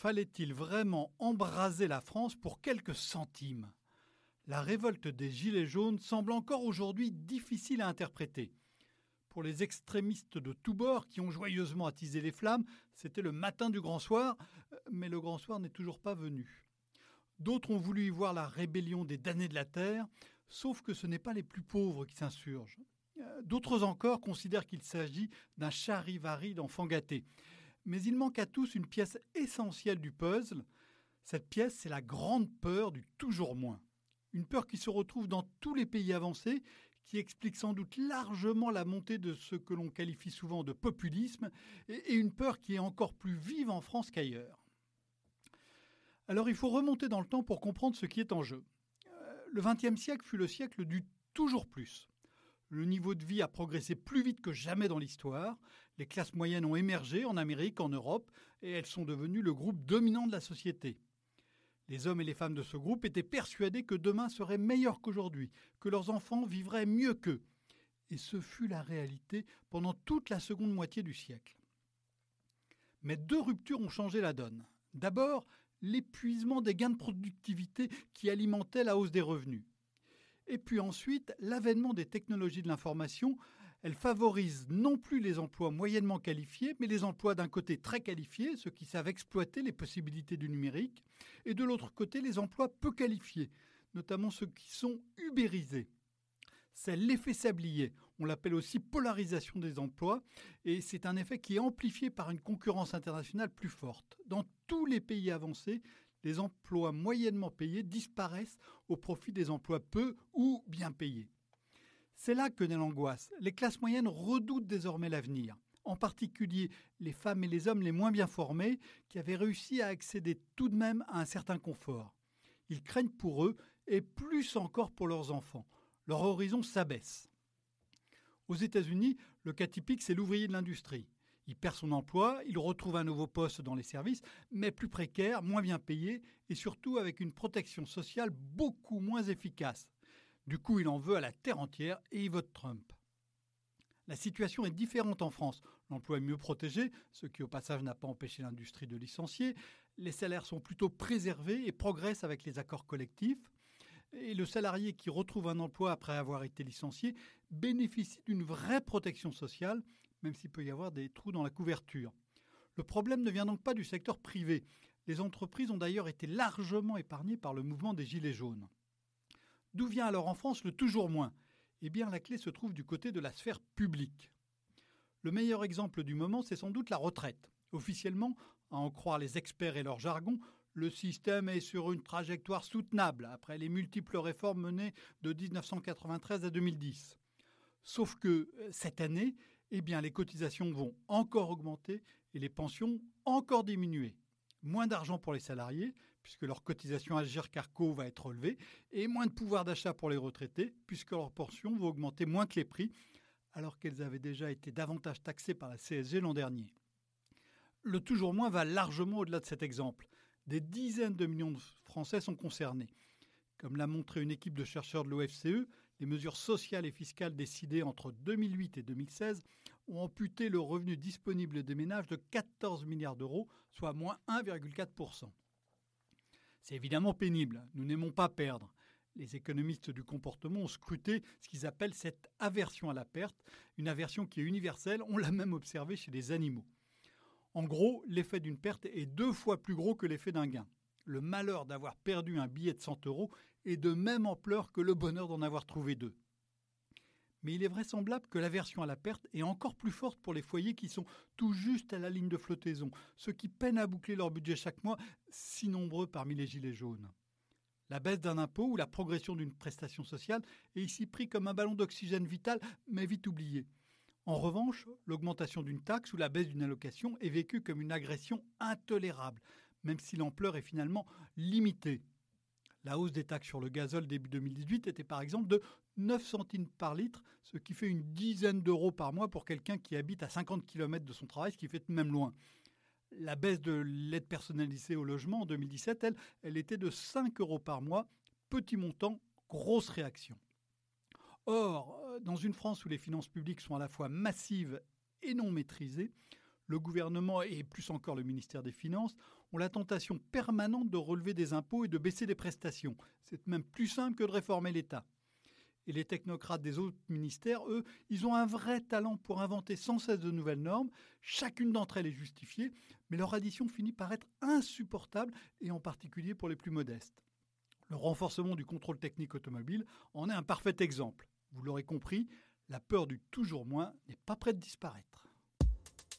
Fallait-il vraiment embraser la France pour quelques centimes? La révolte des Gilets jaunes semble encore aujourd'hui difficile à interpréter. Pour les extrémistes de tous bords qui ont joyeusement attisé les flammes, c'était le matin du grand soir, mais le grand soir n'est toujours pas venu. D'autres ont voulu y voir la rébellion des damnés de la terre, sauf que ce n'est pas les plus pauvres qui s'insurgent. D'autres encore considèrent qu'il s'agit d'un charivari d'enfants gâtés. Mais il manque à tous une pièce essentielle du puzzle. Cette pièce, c'est la grande peur du toujours moins. Une peur qui se retrouve dans tous les pays avancés, qui explique sans doute largement la montée de ce que l'on qualifie souvent de populisme, et une peur qui est encore plus vive en France qu'ailleurs. Alors il faut remonter dans le temps pour comprendre ce qui est en jeu. Euh, le XXe siècle fut le siècle du toujours plus. Le niveau de vie a progressé plus vite que jamais dans l'histoire. Les classes moyennes ont émergé en Amérique, en Europe, et elles sont devenues le groupe dominant de la société. Les hommes et les femmes de ce groupe étaient persuadés que demain serait meilleur qu'aujourd'hui, que leurs enfants vivraient mieux qu'eux. Et ce fut la réalité pendant toute la seconde moitié du siècle. Mais deux ruptures ont changé la donne. D'abord, l'épuisement des gains de productivité qui alimentaient la hausse des revenus. Et puis ensuite, l'avènement des technologies de l'information, elles favorisent non plus les emplois moyennement qualifiés, mais les emplois d'un côté très qualifiés, ceux qui savent exploiter les possibilités du numérique, et de l'autre côté les emplois peu qualifiés, notamment ceux qui sont ubérisés. C'est l'effet sablier, on l'appelle aussi polarisation des emplois, et c'est un effet qui est amplifié par une concurrence internationale plus forte. Dans tous les pays avancés, les emplois moyennement payés disparaissent au profit des emplois peu ou bien payés. C'est là que naît l'angoisse. Les classes moyennes redoutent désormais l'avenir, en particulier les femmes et les hommes les moins bien formés qui avaient réussi à accéder tout de même à un certain confort. Ils craignent pour eux et plus encore pour leurs enfants. Leur horizon s'abaisse. Aux États-Unis, le cas typique, c'est l'ouvrier de l'industrie. Il perd son emploi, il retrouve un nouveau poste dans les services, mais plus précaire, moins bien payé et surtout avec une protection sociale beaucoup moins efficace. Du coup, il en veut à la terre entière et il vote Trump. La situation est différente en France. L'emploi est mieux protégé, ce qui au passage n'a pas empêché l'industrie de licencier. Les salaires sont plutôt préservés et progressent avec les accords collectifs. Et le salarié qui retrouve un emploi après avoir été licencié bénéficie d'une vraie protection sociale même s'il peut y avoir des trous dans la couverture. Le problème ne vient donc pas du secteur privé. Les entreprises ont d'ailleurs été largement épargnées par le mouvement des Gilets jaunes. D'où vient alors en France le toujours moins? Eh bien, la clé se trouve du côté de la sphère publique. Le meilleur exemple du moment, c'est sans doute la retraite. Officiellement, à en croire les experts et leur jargon, le système est sur une trajectoire soutenable après les multiples réformes menées de 1993 à 2010. Sauf que euh, cette année, eh bien, les cotisations vont encore augmenter et les pensions encore diminuer. Moins d'argent pour les salariés, puisque leur cotisation à Carco va être relevée, et moins de pouvoir d'achat pour les retraités, puisque leurs pensions vont augmenter moins que les prix, alors qu'elles avaient déjà été davantage taxées par la CSG l'an dernier. Le toujours moins va largement au-delà de cet exemple. Des dizaines de millions de Français sont concernés. Comme l'a montré une équipe de chercheurs de l'OFCE, les mesures sociales et fiscales décidées entre 2008 et 2016 ont amputé le revenu disponible des ménages de 14 milliards d'euros, soit moins 1,4%. C'est évidemment pénible, nous n'aimons pas perdre. Les économistes du comportement ont scruté ce qu'ils appellent cette aversion à la perte, une aversion qui est universelle, on l'a même observée chez les animaux. En gros, l'effet d'une perte est deux fois plus gros que l'effet d'un gain le malheur d'avoir perdu un billet de 100 euros est de même ampleur que le bonheur d'en avoir trouvé deux. Mais il est vraisemblable que l'aversion à la perte est encore plus forte pour les foyers qui sont tout juste à la ligne de flottaison, ceux qui peinent à boucler leur budget chaque mois, si nombreux parmi les gilets jaunes. La baisse d'un impôt ou la progression d'une prestation sociale est ici pris comme un ballon d'oxygène vital, mais vite oublié. En revanche, l'augmentation d'une taxe ou la baisse d'une allocation est vécue comme une agression intolérable, même si l'ampleur est finalement limitée. La hausse des taxes sur le gazole début 2018 était par exemple de 9 centimes par litre, ce qui fait une dizaine d'euros par mois pour quelqu'un qui habite à 50 km de son travail, ce qui fait même loin. La baisse de l'aide personnalisée au logement en 2017, elle, elle était de 5 euros par mois, petit montant, grosse réaction. Or, dans une France où les finances publiques sont à la fois massives et non maîtrisées, le gouvernement et plus encore le ministère des Finances ont la tentation permanente de relever des impôts et de baisser des prestations. C'est même plus simple que de réformer l'État. Et les technocrates des autres ministères, eux, ils ont un vrai talent pour inventer sans cesse de nouvelles normes. Chacune d'entre elles est justifiée, mais leur addition finit par être insupportable, et en particulier pour les plus modestes. Le renforcement du contrôle technique automobile en est un parfait exemple. Vous l'aurez compris, la peur du toujours moins n'est pas près de disparaître.